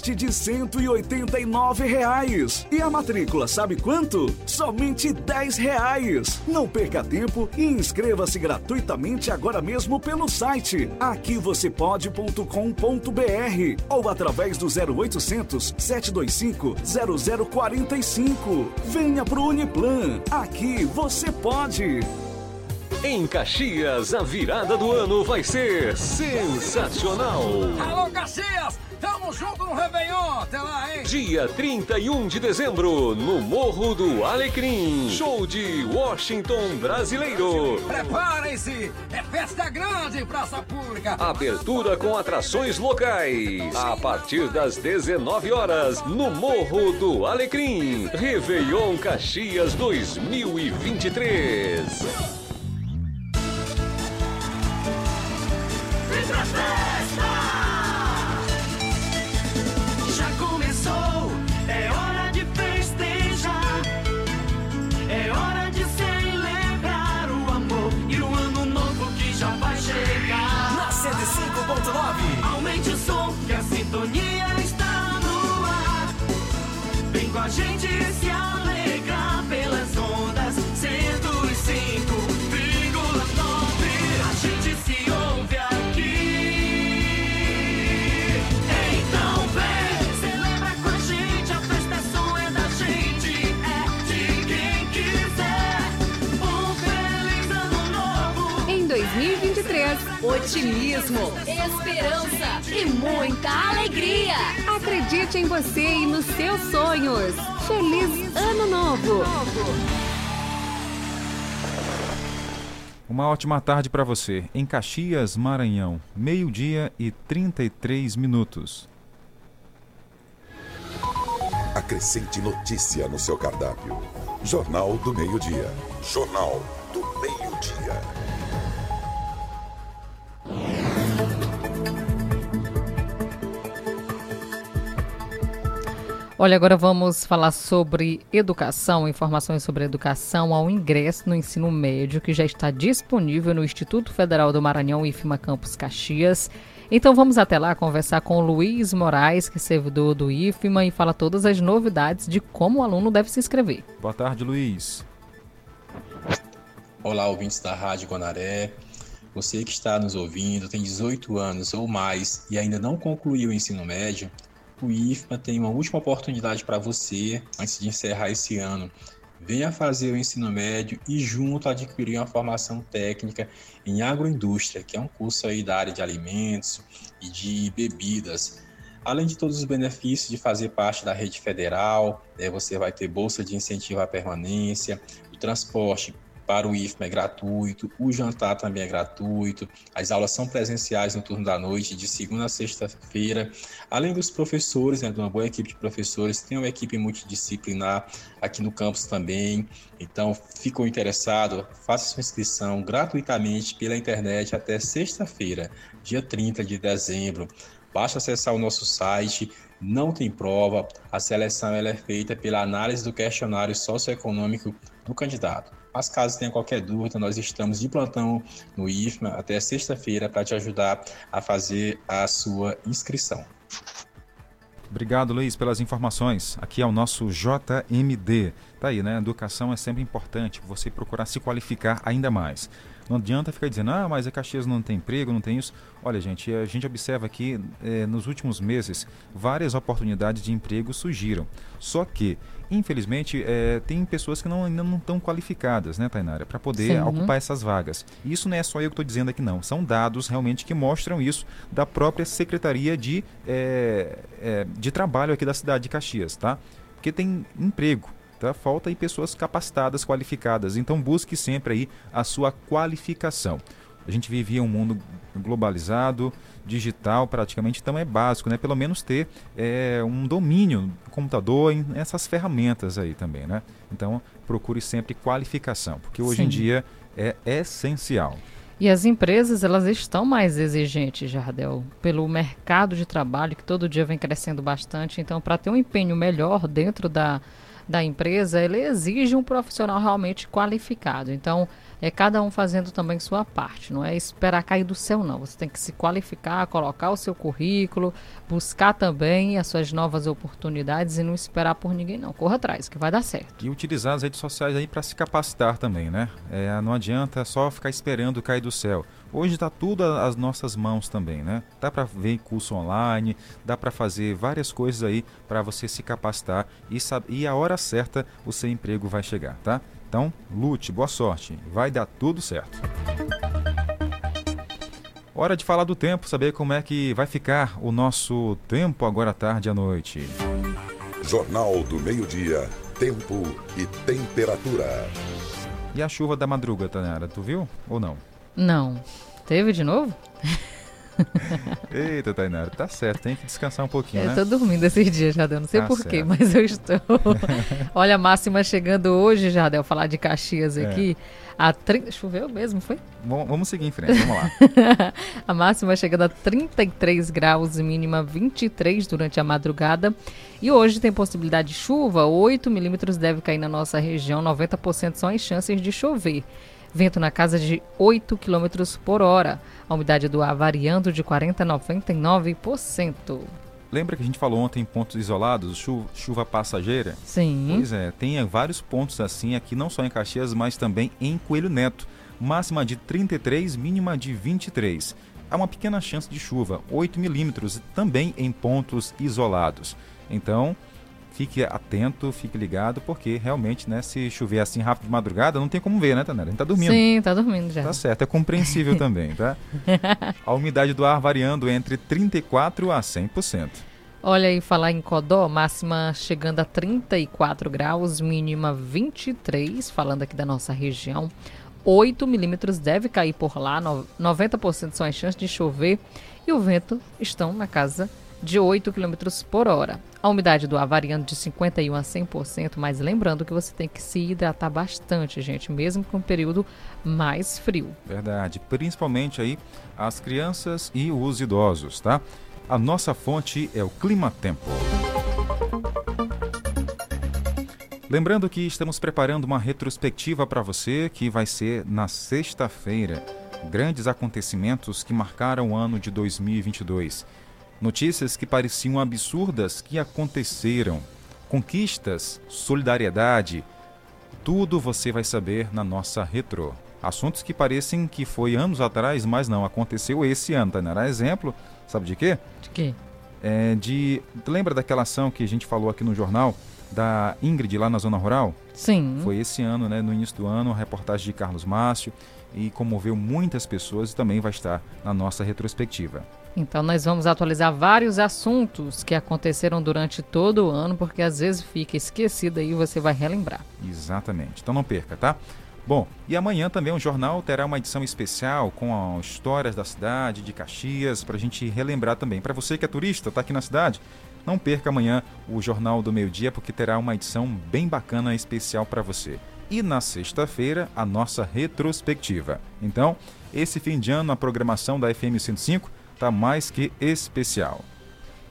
de 189 reais. E a matrícula, sabe quanto? Somente 10 reais. Não perca tempo e inscreva-se gratuitamente agora mesmo pelo site aquivocêpode.com.br ou através do 0800 725 0045. Venha pro Uniplan. Aqui você pode. Em Caxias, a virada do ano vai ser sensacional. Alô, Caxias! Tamo junto no Réveillon, até lá, hein? Dia 31 de dezembro, no Morro do Alecrim. Show de Washington Brasileiro. Preparem-se! É festa grande praça pública. Abertura com atrações locais. A partir das 19 horas, no Morro do Alecrim. Réveillon Caxias 2023. Otimismo, esperança e muita alegria. Acredite em você e nos seus sonhos. Feliz Ano Novo! Uma ótima tarde para você. Em Caxias, Maranhão, meio-dia e 33 minutos. Acrescente notícia no seu cardápio. Jornal do Meio-Dia. Jornal do Meio-Dia. Olha, agora vamos falar sobre educação, informações sobre educação ao ingresso no ensino médio, que já está disponível no Instituto Federal do Maranhão, IFMA Campus Caxias. Então vamos até lá conversar com o Luiz Moraes, que é servidor do IFMA, e fala todas as novidades de como o aluno deve se inscrever. Boa tarde, Luiz. Olá, ouvintes da Rádio Guanaré. Você que está nos ouvindo, tem 18 anos ou mais e ainda não concluiu o ensino médio, o IFMA tem uma última oportunidade para você antes de encerrar esse ano. Venha fazer o ensino médio e junto adquirir uma formação técnica em agroindústria, que é um curso aí da área de alimentos e de bebidas. Além de todos os benefícios de fazer parte da rede federal, né, você vai ter bolsa de incentivo à permanência, o transporte para o IFMA é gratuito, o jantar também é gratuito, as aulas são presenciais no turno da noite, de segunda a sexta-feira. Além dos professores, né, de uma boa equipe de professores, tem uma equipe multidisciplinar aqui no campus também. Então, ficou interessado, faça sua inscrição gratuitamente pela internet até sexta-feira, dia 30 de dezembro. Basta acessar o nosso site, não tem prova, a seleção é feita pela análise do questionário socioeconômico do candidato. Mas caso tenha qualquer dúvida, nós estamos de plantão no IFMA até sexta-feira para te ajudar a fazer a sua inscrição. Obrigado, Luiz, pelas informações. Aqui é o nosso JMD. Tá aí, né? Educação é sempre importante, você procurar se qualificar ainda mais. Não adianta ficar dizendo, ah, mas a Caxias não tem emprego, não tem isso. Olha, gente, a gente observa aqui, eh, nos últimos meses, várias oportunidades de emprego surgiram. Só que, infelizmente, eh, tem pessoas que não, ainda não estão qualificadas, né, Tainara, para poder Sim. ocupar essas vagas. Isso não é só eu que estou dizendo aqui, não. São dados realmente que mostram isso da própria Secretaria de, eh, eh, de Trabalho aqui da cidade de Caxias, tá? Porque tem emprego. Tá? Falta aí pessoas capacitadas, qualificadas. Então busque sempre aí a sua qualificação. A gente vivia um mundo globalizado, digital praticamente, então é básico, né? Pelo menos ter é, um domínio do computador em essas ferramentas aí também, né? Então procure sempre qualificação, porque hoje em Sim. dia é essencial. E as empresas, elas estão mais exigentes, Jardel, pelo mercado de trabalho, que todo dia vem crescendo bastante. Então, para ter um empenho melhor dentro da, da empresa, ele exige um profissional realmente qualificado. Então, é cada um fazendo também sua parte, não é esperar cair do céu, não. Você tem que se qualificar, colocar o seu currículo, buscar também as suas novas oportunidades e não esperar por ninguém, não. Corra atrás, que vai dar certo. E utilizar as redes sociais aí para se capacitar também, né? É, não adianta só ficar esperando cair do céu. Hoje está tudo às nossas mãos também, né? Dá para ver curso online, dá para fazer várias coisas aí para você se capacitar e, sab- e a hora certa o seu emprego vai chegar, tá? Então, lute, boa sorte, vai dar tudo certo. Hora de falar do tempo, saber como é que vai ficar o nosso tempo agora à tarde e à noite. Jornal do Meio-Dia. Tempo e temperatura. E a chuva da madruga, Tanara, tu viu ou não? Não. Teve de novo? Eita, Tainara, tá certo, tem que descansar um pouquinho, Eu né? tô dormindo esses dias, Jardel. Não sei Tá porquê, mas eu estou. Olha a máxima chegando hoje, Jardel, falar de Caxias É. aqui. A 30... Choveu mesmo, foi? Vamos vamos seguir em frente, vamos lá. a máxima chegando a 33 graus e mínima 23 durante a madrugada. E hoje tem possibilidade de chuva, 8 milímetros deve cair na nossa região, 90% são as chances de chover. Vento na casa de 8 quilômetros por hora. A umidade do ar variando de 40% a 99%. Lembra que a gente falou ontem em pontos isolados, chuva, chuva passageira? Sim. Pois é, tem vários pontos assim aqui, não só em Caxias, mas também em Coelho Neto. Máxima de 33, mínima de 23. Há uma pequena chance de chuva, 8 milímetros, também em pontos isolados. Então, fique atento, fique ligado, porque realmente, né, se chover assim rápido de madrugada, não tem como ver, né, Tanera? A gente tá dormindo. Sim, tá dormindo já. Tá certo, é compreensível também, tá? A umidade do ar variando entre 34% a 100%. Olha aí, falar em Codó, máxima chegando a 34 graus, mínima 23, falando aqui da nossa região. 8 milímetros deve cair por lá, 90% são as chances de chover e o vento estão na casa de 8 km por hora. A umidade do ar variando de 51% a 100%, mas lembrando que você tem que se hidratar bastante, gente, mesmo com um período mais frio. Verdade, principalmente aí as crianças e os idosos, tá? A nossa fonte é o Clima Tempo. Lembrando que estamos preparando uma retrospectiva para você que vai ser na sexta-feira. Grandes acontecimentos que marcaram o ano de 2022. Notícias que pareciam absurdas que aconteceram. Conquistas, solidariedade, tudo você vai saber na nossa retro. Assuntos que parecem que foi anos atrás, mas não aconteceu esse ano, tá? Era exemplo, sabe de quê? De quê? É de. Lembra daquela ação que a gente falou aqui no jornal? da Ingrid lá na zona rural? Sim. Foi esse ano, né, no início do ano, a reportagem de Carlos Márcio e comoveu muitas pessoas e também vai estar na nossa retrospectiva. Então nós vamos atualizar vários assuntos que aconteceram durante todo o ano, porque às vezes fica esquecido e você vai relembrar. Exatamente. Então não perca, tá? Bom, e amanhã também o jornal terá uma edição especial com histórias da cidade, de Caxias, para a gente relembrar também. Para você que é turista, está aqui na cidade, não perca amanhã o Jornal do Meio Dia, porque terá uma edição bem bacana especial para você. E na sexta-feira, a nossa retrospectiva. Então, esse fim de ano, a programação da FM 105 está mais que especial.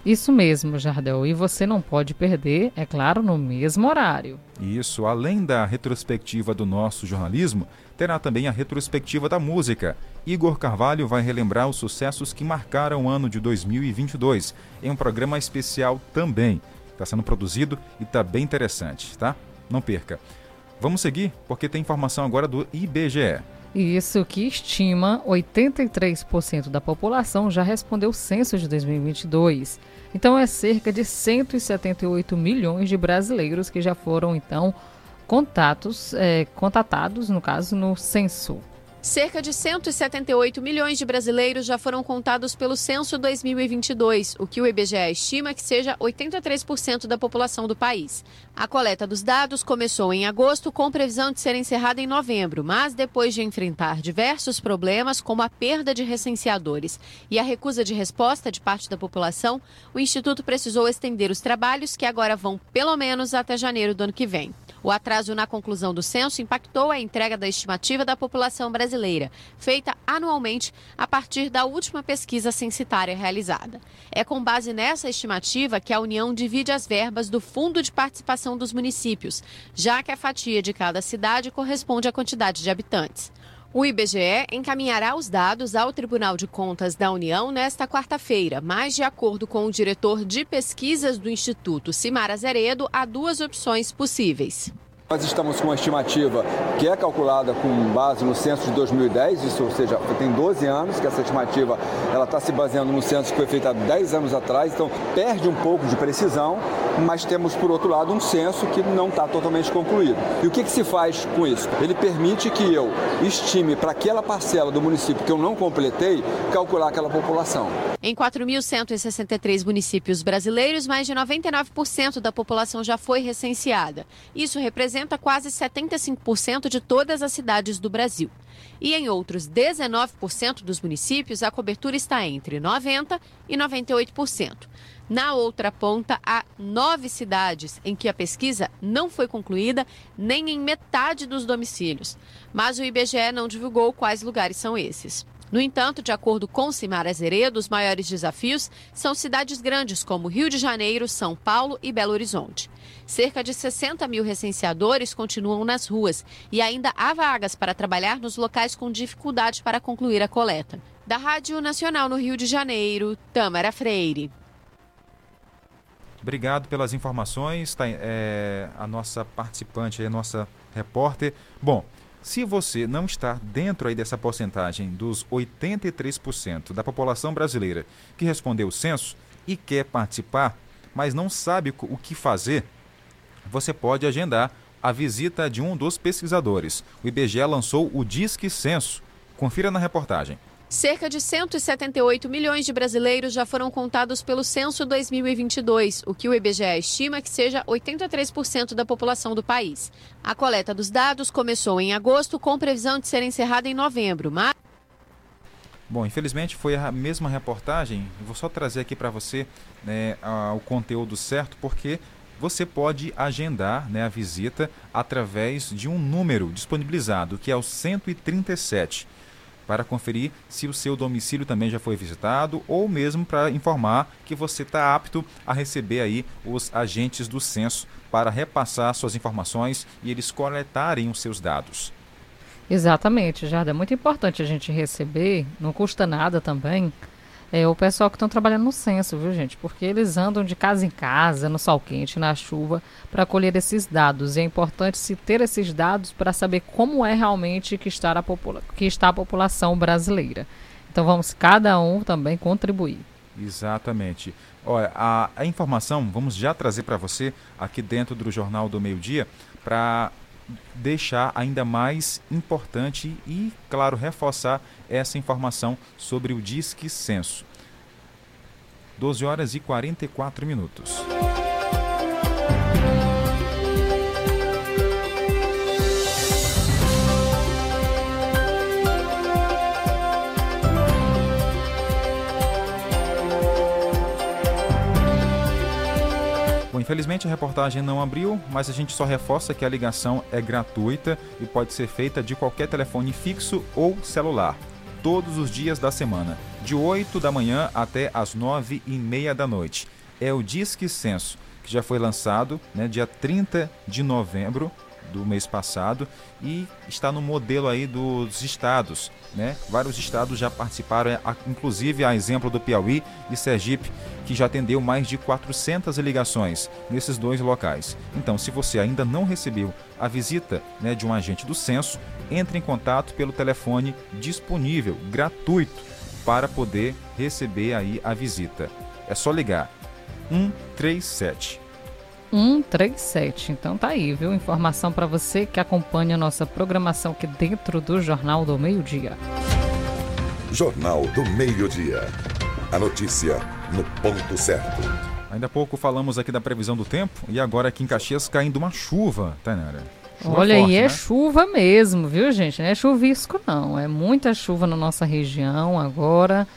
Isso mesmo, Jardel. E você não pode perder, é claro, no mesmo horário. Isso, além da retrospectiva do nosso jornalismo, terá também a retrospectiva da música. Igor Carvalho vai relembrar os sucessos que marcaram o ano de 2022 em um programa especial também. Está sendo produzido e está bem interessante, tá? Não perca. Vamos seguir, porque tem informação agora do IBGE. Isso que estima 83% da população já respondeu o censo de 2022. Então é cerca de 178 milhões de brasileiros que já foram então contatos, é, contatados, no caso, no censo. Cerca de 178 milhões de brasileiros já foram contados pelo censo 2022, o que o IBGE estima que seja 83% da população do país. A coleta dos dados começou em agosto, com previsão de ser encerrada em novembro, mas depois de enfrentar diversos problemas, como a perda de recenseadores e a recusa de resposta de parte da população, o Instituto precisou estender os trabalhos, que agora vão pelo menos até janeiro do ano que vem. O atraso na conclusão do censo impactou a entrega da estimativa da população brasileira, feita anualmente a partir da última pesquisa censitária realizada. É com base nessa estimativa que a União divide as verbas do Fundo de Participação dos Municípios, já que a fatia de cada cidade corresponde à quantidade de habitantes. O IBGE encaminhará os dados ao Tribunal de Contas da União nesta quarta-feira, mas, de acordo com o diretor de pesquisas do Instituto, Simar Azeredo, há duas opções possíveis. Nós estamos com uma estimativa que é calculada com base no censo de 2010, isso, ou seja, tem 12 anos que essa estimativa ela está se baseando no censo que foi feito há 10 anos atrás, então perde um pouco de precisão, mas temos por outro lado um censo que não está totalmente concluído. E o que, que se faz com isso? Ele permite que eu estime para aquela parcela do município que eu não completei, calcular aquela população. Em 4.163 municípios brasileiros, mais de 99% da população já foi recenseada. Isso representa quase 75% de todas as cidades do Brasil. E em outros 19% dos municípios, a cobertura está entre 90% e 98%. Na outra ponta, há nove cidades em que a pesquisa não foi concluída nem em metade dos domicílios. Mas o IBGE não divulgou quais lugares são esses. No entanto, de acordo com Simara Azeredo, os maiores desafios são cidades grandes como Rio de Janeiro, São Paulo e Belo Horizonte. Cerca de 60 mil recenseadores continuam nas ruas e ainda há vagas para trabalhar nos locais com dificuldade para concluir a coleta. Da Rádio Nacional no Rio de Janeiro, Tamara Freire. Obrigado pelas informações, tá, é, a nossa participante, a nossa repórter. Bom, se você não está dentro aí dessa porcentagem dos 83% da população brasileira que respondeu o censo e quer participar, mas não sabe o que fazer, você pode agendar a visita de um dos pesquisadores. O IBGE lançou o Disque Censo. Confira na reportagem. Cerca de 178 milhões de brasileiros já foram contados pelo censo 2022, o que o IBGE estima que seja 83% da população do país. A coleta dos dados começou em agosto, com previsão de ser encerrada em novembro, mas Bom, infelizmente foi a mesma reportagem. Vou só trazer aqui para você né, o conteúdo certo, porque você pode agendar né, a visita através de um número disponibilizado, que é o 137 para conferir se o seu domicílio também já foi visitado ou mesmo para informar que você está apto a receber aí os agentes do censo para repassar suas informações e eles coletarem os seus dados. Exatamente, Jardim. É muito importante a gente receber, não custa nada também é, o pessoal que estão trabalhando no censo, viu, gente? Porque eles andam de casa em casa, no sol quente, na chuva, para colher esses dados. E é importante se ter esses dados para saber como é realmente que está, a que está a população brasileira. Então vamos cada um também contribuir. Exatamente. Olha, a, a informação vamos já trazer para você aqui dentro do Jornal do Meio Dia para deixar ainda mais importante e, claro, reforçar essa informação sobre o Disque Censo. 12 horas e 44 minutos. Infelizmente a reportagem não abriu, mas a gente só reforça que a ligação é gratuita e pode ser feita de qualquer telefone fixo ou celular, todos os dias da semana, de 8 da manhã até as 9 e meia da noite. É o Disque Censo, que já foi lançado né, dia 30 de novembro do mês passado e está no modelo aí dos estados, né? Vários estados já participaram, inclusive a exemplo do Piauí e Sergipe, que já atendeu mais de 400 ligações nesses dois locais. Então, se você ainda não recebeu a visita né, de um agente do censo, entre em contato pelo telefone disponível, gratuito, para poder receber aí a visita. É só ligar 137 137. Então tá aí, viu? Informação para você que acompanha a nossa programação aqui dentro do Jornal do Meio-Dia. Jornal do Meio-Dia. A notícia no ponto certo. Ainda há pouco falamos aqui da previsão do tempo e agora aqui em Caxias caindo uma chuva, Tainara. Chuva Olha, forte, e é né? chuva mesmo, viu, gente? Não é chuvisco, não. É muita chuva na nossa região agora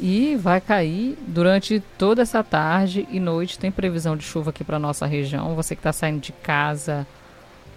e vai cair durante toda essa tarde e noite. Tem previsão de chuva aqui para nossa região. Você que está saindo de casa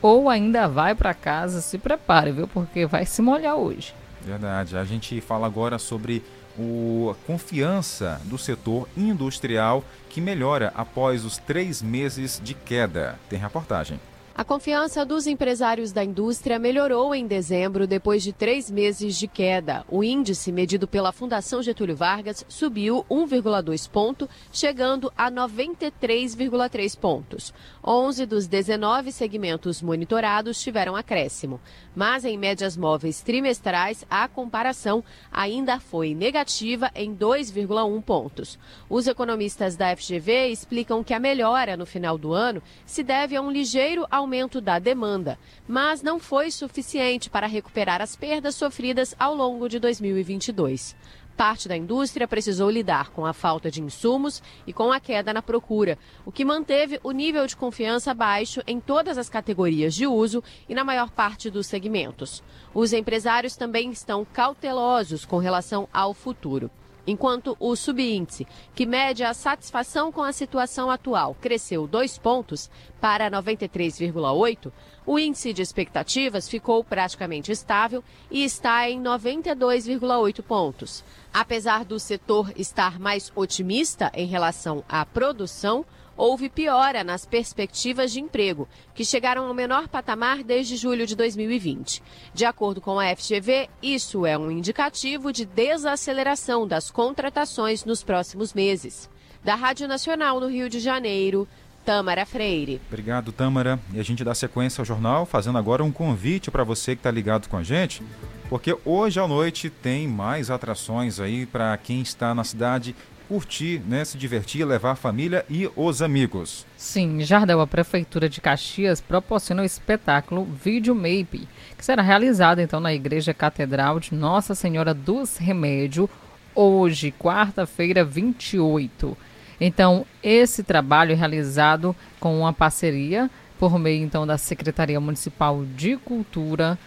ou ainda vai para casa, se prepare, viu? Porque vai se molhar hoje. Verdade. A gente fala agora sobre o, a confiança do setor industrial que melhora após os três meses de queda. Tem reportagem. A confiança dos empresários da indústria melhorou em dezembro depois de três meses de queda. O índice medido pela Fundação Getúlio Vargas subiu 1,2 ponto, chegando a 93,3 pontos. 11 dos 19 segmentos monitorados tiveram acréscimo. Mas em médias móveis trimestrais, a comparação ainda foi negativa em 2,1 pontos. Os economistas da FGV explicam que a melhora no final do ano se deve a um ligeiro aumento aumento da demanda, mas não foi suficiente para recuperar as perdas sofridas ao longo de 2022. Parte da indústria precisou lidar com a falta de insumos e com a queda na procura, o que manteve o nível de confiança baixo em todas as categorias de uso e na maior parte dos segmentos. Os empresários também estão cautelosos com relação ao futuro. Enquanto o subíndice, que mede a satisfação com a situação atual, cresceu dois pontos para 93,8, o índice de expectativas ficou praticamente estável e está em 92,8 pontos. Apesar do setor estar mais otimista em relação à produção, houve piora nas perspectivas de emprego, que chegaram ao menor patamar desde julho de 2020. De acordo com a FGV, isso é um indicativo de desaceleração das contratações nos próximos meses. Da Rádio Nacional no Rio de Janeiro, Tâmara Freire. Obrigado, Tâmara. E a gente dá sequência ao jornal, fazendo agora um convite para você que está ligado com a gente, porque hoje à noite tem mais atrações aí para quem está na cidade curtir, né, se divertir, levar a família e os amigos. Sim, Jardel, a Prefeitura de Caxias proporciona o espetáculo Vídeo Mape, que será realizado então na Igreja Catedral de Nossa Senhora dos Remédios, hoje, quarta-feira, 28. Então, esse trabalho é realizado com uma parceria por meio então da Secretaria Municipal de Cultura,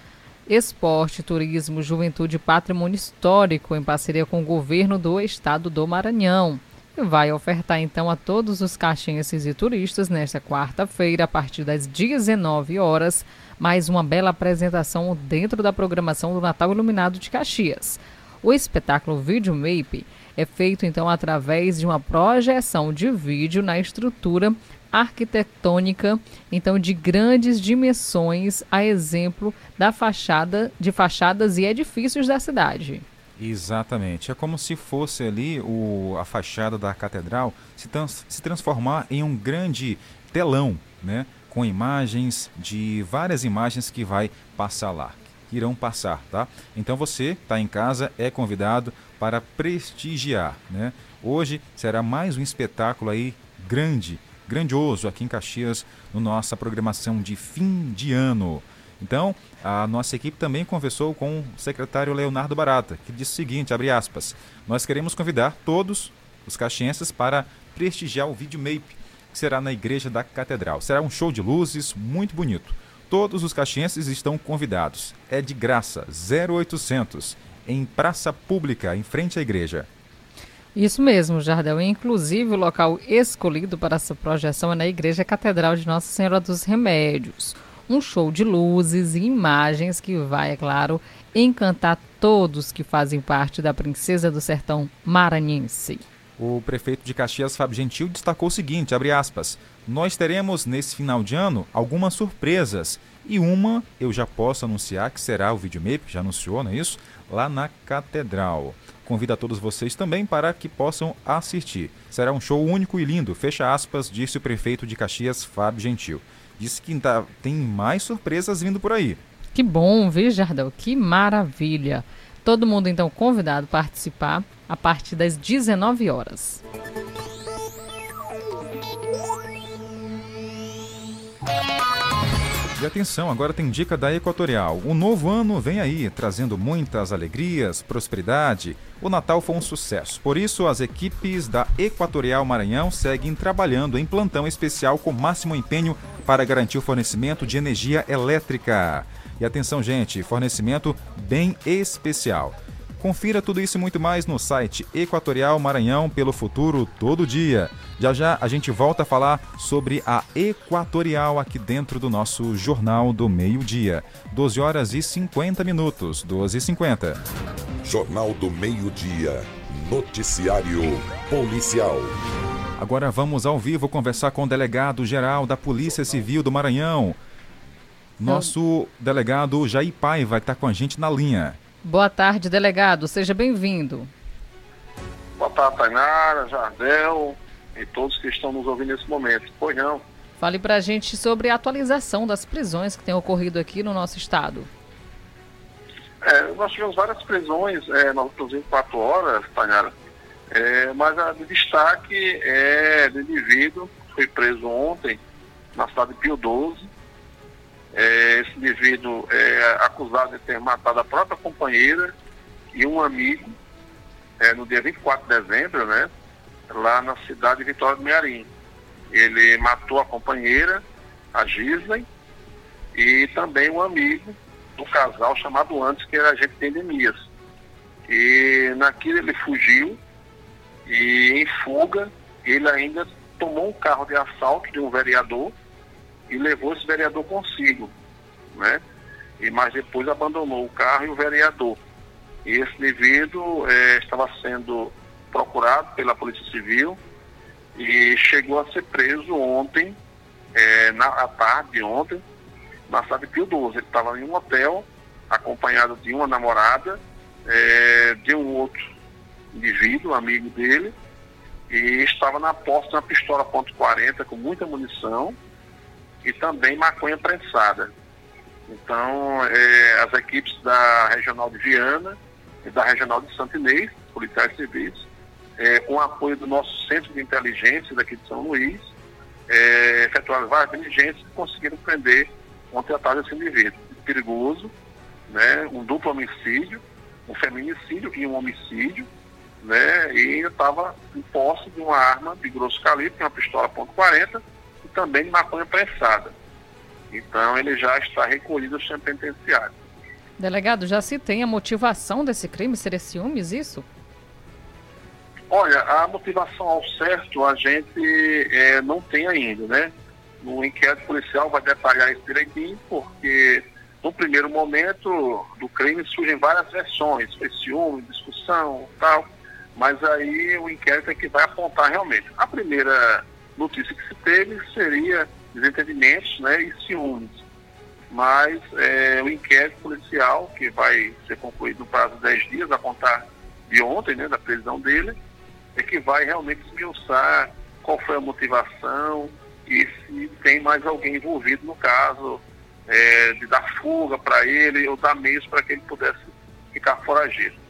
Esporte, Turismo, Juventude e Patrimônio Histórico, em parceria com o governo do estado do Maranhão. Vai ofertar então a todos os caxienses e turistas nesta quarta-feira, a partir das 19 horas, mais uma bela apresentação dentro da programação do Natal Iluminado de Caxias. O espetáculo Video Mape é feito então através de uma projeção de vídeo na estrutura arquitetônica, então de grandes dimensões, a exemplo da fachada de fachadas e edifícios da cidade. Exatamente. É como se fosse ali o, a fachada da catedral se, trans, se transformar em um grande telão, né? Com imagens de várias imagens que vai passar lá, que irão passar, tá? Então você está em casa é convidado para prestigiar, né? Hoje será mais um espetáculo aí grande grandioso aqui em Caxias, no nossa programação de fim de ano. Então, a nossa equipe também conversou com o secretário Leonardo Barata, que disse o seguinte, abre aspas, nós queremos convidar todos os caxienses para prestigiar o vídeo MAPE, que será na Igreja da Catedral. Será um show de luzes muito bonito. Todos os caxienses estão convidados. É de graça, 0800, em praça pública, em frente à igreja. Isso mesmo, Jardel. Inclusive, o local escolhido para essa projeção é na Igreja Catedral de Nossa Senhora dos Remédios. Um show de luzes e imagens que vai, é claro, encantar todos que fazem parte da Princesa do Sertão Maranhense. O prefeito de Caxias, Fábio Gentil, destacou o seguinte, aspas, nós teremos nesse final de ano algumas surpresas e uma eu já posso anunciar que será o Videomap, já anunciou, não é isso? Lá na Catedral. Convido a todos vocês também para que possam assistir. Será um show único e lindo, fecha aspas, disse o prefeito de Caxias, Fábio Gentil. Disse que tá, tem mais surpresas vindo por aí. Que bom, viu, Jardel? Que maravilha. Todo mundo então convidado a participar a partir das 19 horas. E atenção, agora tem dica da Equatorial. O novo ano vem aí, trazendo muitas alegrias, prosperidade. O Natal foi um sucesso. Por isso, as equipes da Equatorial Maranhão seguem trabalhando em plantão especial com máximo empenho para garantir o fornecimento de energia elétrica. E atenção, gente, fornecimento bem especial. Confira tudo isso e muito mais no site Equatorial Maranhão pelo futuro todo dia. Já já a gente volta a falar sobre a Equatorial aqui dentro do nosso Jornal do Meio-Dia. 12 horas e 50 minutos, 12 e 50. Jornal do Meio-Dia. Noticiário Policial. Agora vamos ao vivo conversar com o delegado geral da Polícia Civil do Maranhão. Nosso delegado Jair Paiva está com a gente na linha. Boa tarde, delegado. Seja bem-vindo. Boa tarde, Tainara, Jardel e todos que estão nos ouvindo nesse momento. Pois não. Fale para a gente sobre a atualização das prisões que têm ocorrido aqui no nosso estado. É, nós tivemos várias prisões é, nas últimas 24 horas, Tainara, é, mas a de destaque é do indivíduo que foi preso ontem na cidade de Pio 12, é, esse indivíduo é acusado de ter matado a própria companheira e um amigo é, no dia 24 de dezembro, né? Lá na cidade de Vitória do Mearim. Ele matou a companheira, a Gisley, e também um amigo do casal chamado antes, que era agente de endemias. E naquilo ele fugiu e em fuga ele ainda tomou um carro de assalto de um vereador e levou esse vereador consigo, né? E mais depois abandonou o carro e o vereador. E esse indivíduo é, estava sendo procurado pela Polícia Civil e chegou a ser preso ontem, é, na à tarde de ontem, na cidade de Pio 12. Ele estava em um hotel, acompanhado de uma namorada, é, de um outro indivíduo, amigo dele, e estava na posse de uma pistola .40 com muita munição, e também maconha prensada. Então, é, as equipes da Regional de Viana e da Regional de Santo Inês, policiais civis, é, com apoio do nosso centro de inteligência daqui de São Luís, é, efetuaram várias diligências e conseguiram prender ontem à tarde esse indivíduo. Perigoso, né, um duplo homicídio, um feminicídio e um homicídio, né, e estava em posse de uma arma de grosso calibre, uma pistola .40 e também de maconha prensada. Então ele já está recolhido ao centro penitenciário. Delegado, já se tem a motivação desse crime? Seria ciúmes isso? Olha, a motivação ao certo a gente é, não tem ainda, né? No inquérito policial vai detalhar isso direitinho, porque no primeiro momento do crime surgem várias versões, foi ciúme, discussão, tal, mas aí o inquérito é que vai apontar realmente. A primeira notícia que se teve seria desentendimentos né, e ciúmes, mas é, o inquérito policial, que vai ser concluído no prazo de 10 dias, a contar de ontem, né, da prisão dele, é que vai realmente esmiuçar qual foi a motivação e se tem mais alguém envolvido no caso, é, de dar fuga para ele ou dar meios para que ele pudesse ficar foragido.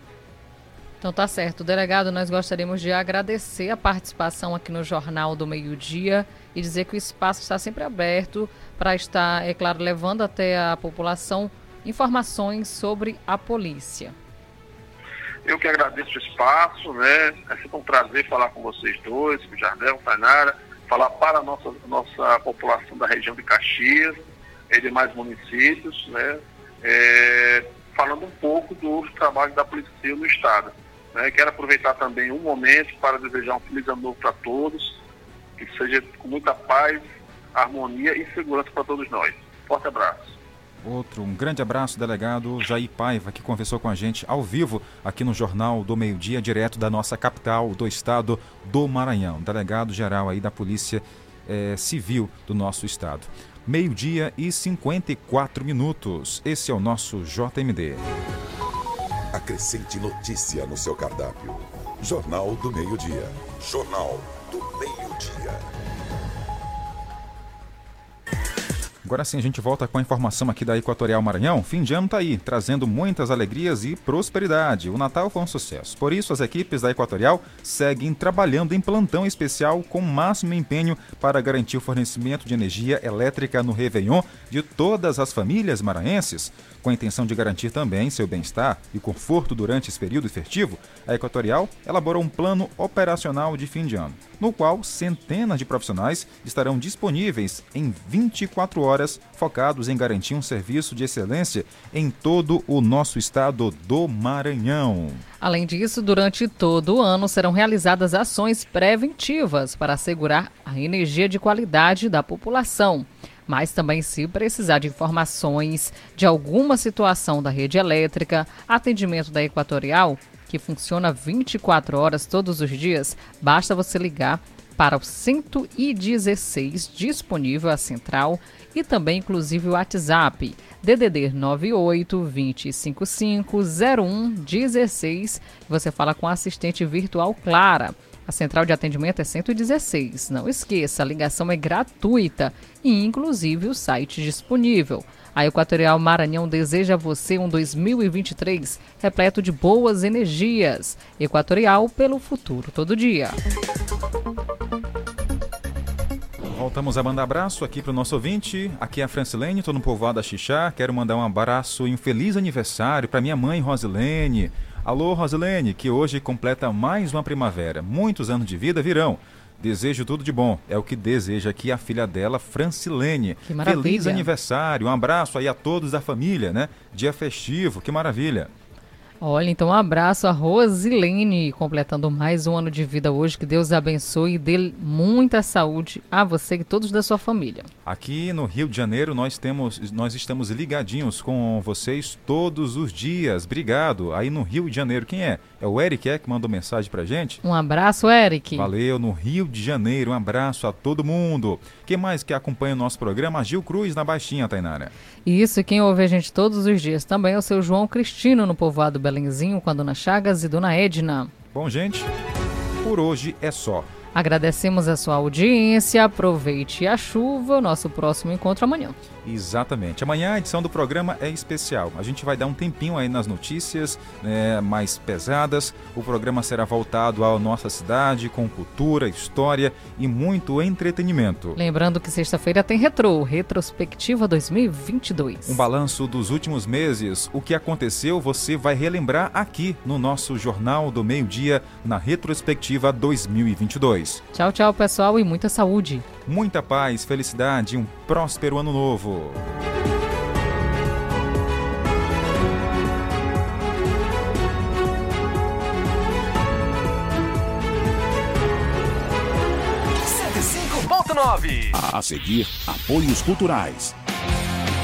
Então tá certo. Delegado, nós gostaríamos de agradecer a participação aqui no Jornal do Meio Dia e dizer que o espaço está sempre aberto para estar, é claro, levando até a população informações sobre a polícia. Eu que agradeço o espaço, né? É sempre um prazer falar com vocês dois, com o Jardel, Tainara, falar para a nossa, nossa população da região de Caxias e demais municípios, né? É, falando um pouco do trabalho da Polícia no Estado. Né? Quero aproveitar também um momento para desejar um feliz ano novo para todos, que seja com muita paz, harmonia e segurança para todos nós. Forte abraço. Outro, um grande abraço, delegado Jair Paiva, que conversou com a gente ao vivo aqui no Jornal do Meio Dia, direto da nossa capital, do estado do Maranhão. Delegado geral aí da Polícia eh, Civil do nosso estado. Meio-dia e 54 minutos. Esse é o nosso JMD. Acrescente notícia no seu cardápio. Jornal do Meio-Dia. Jornal do Meio-Dia. Agora sim, a gente volta com a informação aqui da Equatorial Maranhão. Fim de ano tá aí, trazendo muitas alegrias e prosperidade. O Natal foi um sucesso. Por isso, as equipes da Equatorial seguem trabalhando em plantão especial com máximo empenho para garantir o fornecimento de energia elétrica no Réveillon de todas as famílias maranhenses. Com a intenção de garantir também seu bem-estar e conforto durante esse período festivo, a Equatorial elaborou um plano operacional de fim de ano, no qual centenas de profissionais estarão disponíveis em 24 horas, focados em garantir um serviço de excelência em todo o nosso estado do Maranhão. Além disso, durante todo o ano serão realizadas ações preventivas para assegurar a energia de qualidade da população mas também se precisar de informações de alguma situação da rede elétrica, atendimento da Equatorial, que funciona 24 horas todos os dias, basta você ligar para o 116 disponível a central e também inclusive o WhatsApp DDD 98 255 01 16. Você fala com a assistente virtual Clara. A central de atendimento é 116. Não esqueça, a ligação é gratuita e inclusive o site disponível. A Equatorial Maranhão deseja a você um 2023 repleto de boas energias. Equatorial pelo futuro todo dia. Voltamos a mandar abraço aqui para o nosso ouvinte. Aqui é a Francilene, estou no povoado da Xixá. Quero mandar um abraço e um feliz aniversário para minha mãe Rosilene. Alô, Rosilene, que hoje completa mais uma primavera. Muitos anos de vida virão. Desejo tudo de bom. É o que deseja aqui a filha dela, Francilene. Que maravilha. Feliz aniversário. Um abraço aí a todos da família, né? Dia festivo. Que maravilha. Olha, então um abraço a Rosilene, completando mais um ano de vida hoje. Que Deus abençoe e dê muita saúde a você e todos da sua família. Aqui no Rio de Janeiro nós temos, nós estamos ligadinhos com vocês todos os dias. Obrigado. Aí no Rio de Janeiro, quem é? É o Eric é que mandou mensagem pra gente? Um abraço, Eric. Valeu, no Rio de Janeiro. Um abraço a todo mundo. Quem mais que acompanha o nosso programa? Gil Cruz na Baixinha, Tainara. Isso, quem ouve a gente todos os dias também é o seu João Cristino no povoado Belenzinho, com a Dona Chagas e Dona Edna. Bom, gente, por hoje é só. Agradecemos a sua audiência, aproveite a chuva, nosso próximo encontro amanhã. Exatamente. Amanhã a edição do programa é especial. A gente vai dar um tempinho aí nas notícias né, mais pesadas. O programa será voltado à nossa cidade, com cultura, história e muito entretenimento. Lembrando que sexta-feira tem Retro, Retrospectiva 2022. Um balanço dos últimos meses, o que aconteceu, você vai relembrar aqui no nosso Jornal do Meio-Dia, na Retrospectiva 2022. Tchau, tchau, pessoal, e muita saúde. Muita paz, felicidade e um próspero ano novo. A seguir, apoios culturais.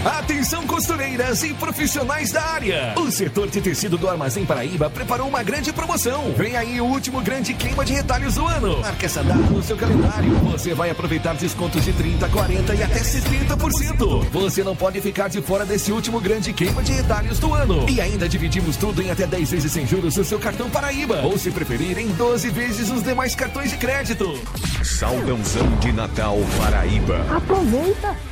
Atenção costureiras e profissionais da área. O setor de tecido do Armazém Paraíba preparou uma grande promoção. Vem aí o último grande queima de retalhos do ano. Marque essa data no seu calendário. Você vai aproveitar descontos de 30, 40 e até 70%. Você não pode ficar de fora desse último grande queima de retalhos do ano. E ainda dividimos tudo em até 10 vezes sem juros no seu cartão Paraíba. Ou se preferir, em 12 vezes nos demais cartões de crédito. Saldãozão de Natal Paraíba. Aproveita!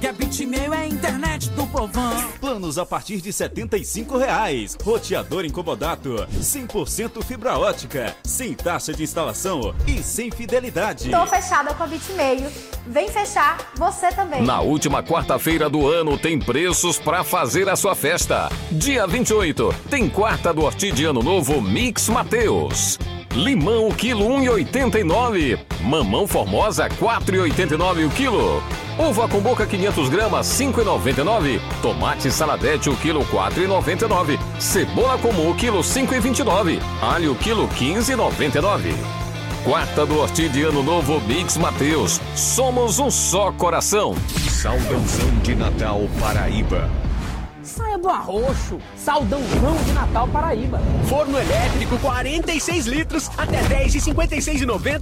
Que a Bitmail é a internet do povão. Planos a partir de 75 reais. Roteador incomodato. 100% fibra ótica. Sem taxa de instalação e sem fidelidade. Tô fechada com a Bitmeio. Vem fechar você também. Na última quarta-feira do ano tem preços para fazer a sua festa. Dia 28 tem quarta do Horti de Ano Novo Mix Mateus. Limão quilo 1,89. Mamão Formosa 4,89 o quilo. Uva com boca 500 gramas 5,99. Tomate saladete o quilo 4,99. Cebola comum o quilo 5,29. Alho quilo 15,99. Quarta do Horti de Ano Novo Mix Mateus. Somos um só coração. Saldãozão de Natal Paraíba. Saia do arroxo, saldãozão de Natal Paraíba. Forno elétrico 46 litros, até 10 de 56,90